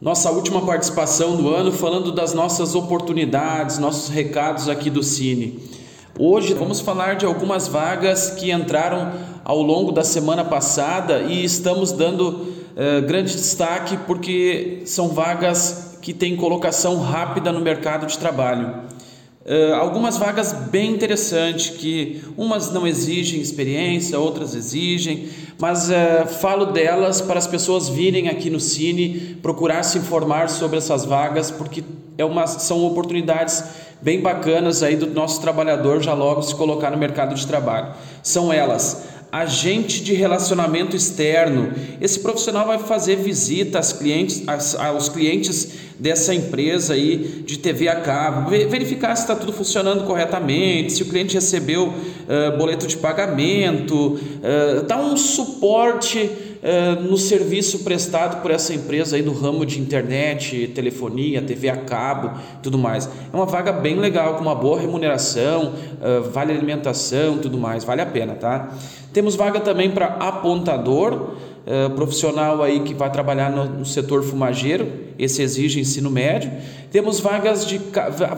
nossa última participação do ano falando das nossas oportunidades, nossos recados aqui do Cine. Hoje vamos falar de algumas vagas que entraram ao longo da semana passada e estamos dando eh, grande destaque porque são vagas que têm colocação rápida no mercado de trabalho. Uh, algumas vagas bem interessantes que umas não exigem experiência, outras exigem, mas uh, falo delas para as pessoas virem aqui no Cine procurar se informar sobre essas vagas porque é uma, são oportunidades bem bacanas aí do nosso trabalhador já logo se colocar no mercado de trabalho. São elas agente de relacionamento externo. Esse profissional vai fazer visita aos clientes, aos clientes dessa empresa aí de TV a cabo, verificar se está tudo funcionando corretamente, se o cliente recebeu uh, boleto de pagamento, uh, dar um suporte uh, no serviço prestado por essa empresa aí do ramo de internet, telefonia, TV a cabo, tudo mais. É uma vaga bem legal, com uma boa remuneração, vale alimentação, tudo mais, vale a pena, tá? Temos vaga também para apontador, profissional aí que vai trabalhar no, no, setor fumageiro, esse exige ensino médio. Temos vagas de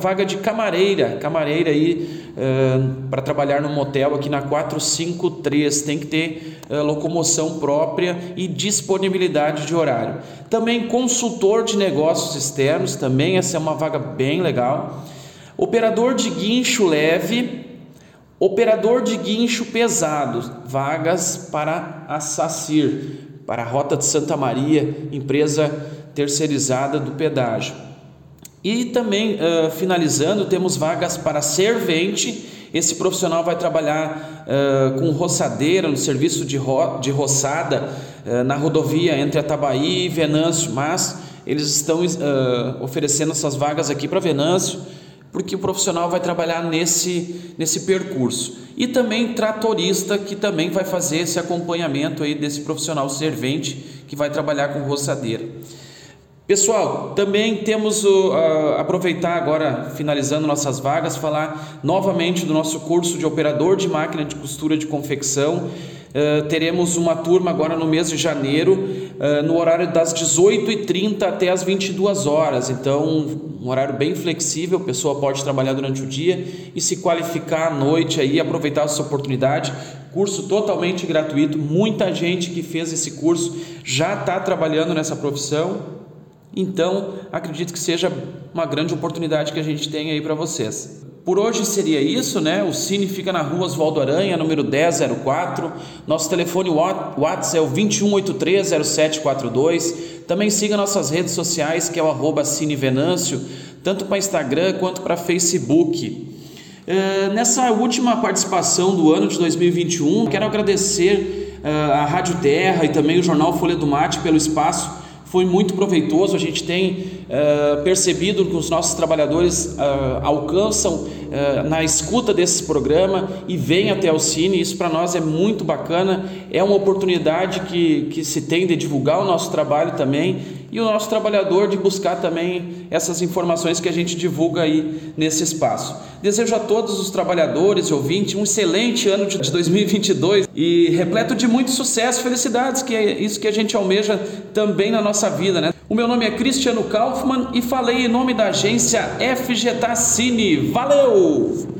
vaga de camareira, camareira aí uh, para trabalhar no motel aqui na 453, tem que ter uh, locomoção própria e disponibilidade de horário. Também consultor de negócios externos, também essa é uma vaga bem legal. Operador de guincho leve, Operador de guincho pesado, vagas para a SACIR, para a Rota de Santa Maria, empresa terceirizada do pedágio. E também, uh, finalizando, temos vagas para servente. Esse profissional vai trabalhar uh, com roçadeira no serviço de, ro de roçada uh, na rodovia entre Atabaí e Venâncio, mas eles estão oferecendo essas vagas aqui para Venâncio porque o profissional vai trabalhar nesse, nesse percurso. E também tratorista, que também vai fazer esse acompanhamento aí desse profissional servente que vai trabalhar com roçadeira. Pessoal, também temos o uh, aproveitar agora, finalizando nossas vagas, falar novamente do nosso curso de operador de máquina de costura de confecção. Uh, teremos uma turma agora no mês de janeiro, uh, no horário das 18h30 até as 22 horas. Então, um horário bem flexível, a pessoa pode trabalhar durante o dia e se qualificar à noite aí, aproveitar essa oportunidade. Curso totalmente gratuito. Muita gente que fez esse curso já está trabalhando nessa profissão então, acredito que seja uma grande oportunidade que a gente tem aí para vocês. Por hoje seria isso, né? O Cine fica na rua Oswaldo Aranha, número 1004. Nosso telefone WhatsApp é o 21830742. Também siga nossas redes sociais, que é o arroba Cine Venâncio, tanto para Instagram quanto para Facebook. É, nessa última participação do ano de 2021, quero agradecer uh, a Rádio Terra e também o Jornal Folha do Mate pelo espaço foi muito proveitoso. A gente tem uh, percebido que os nossos trabalhadores uh, alcançam uh, na escuta desse programa e vêm até o Cine. Isso para nós é muito bacana. É uma oportunidade que, que se tem de divulgar o nosso trabalho também e o nosso trabalhador de buscar também essas informações que a gente divulga aí nesse espaço. Desejo a todos os trabalhadores e ouvintes um excelente ano de 2022 e repleto de muito sucesso, felicidades, que é isso que a gente almeja também na nossa vida, né? O meu nome é Cristiano Kaufmann e falei em nome da agência FG Cine. Valeu!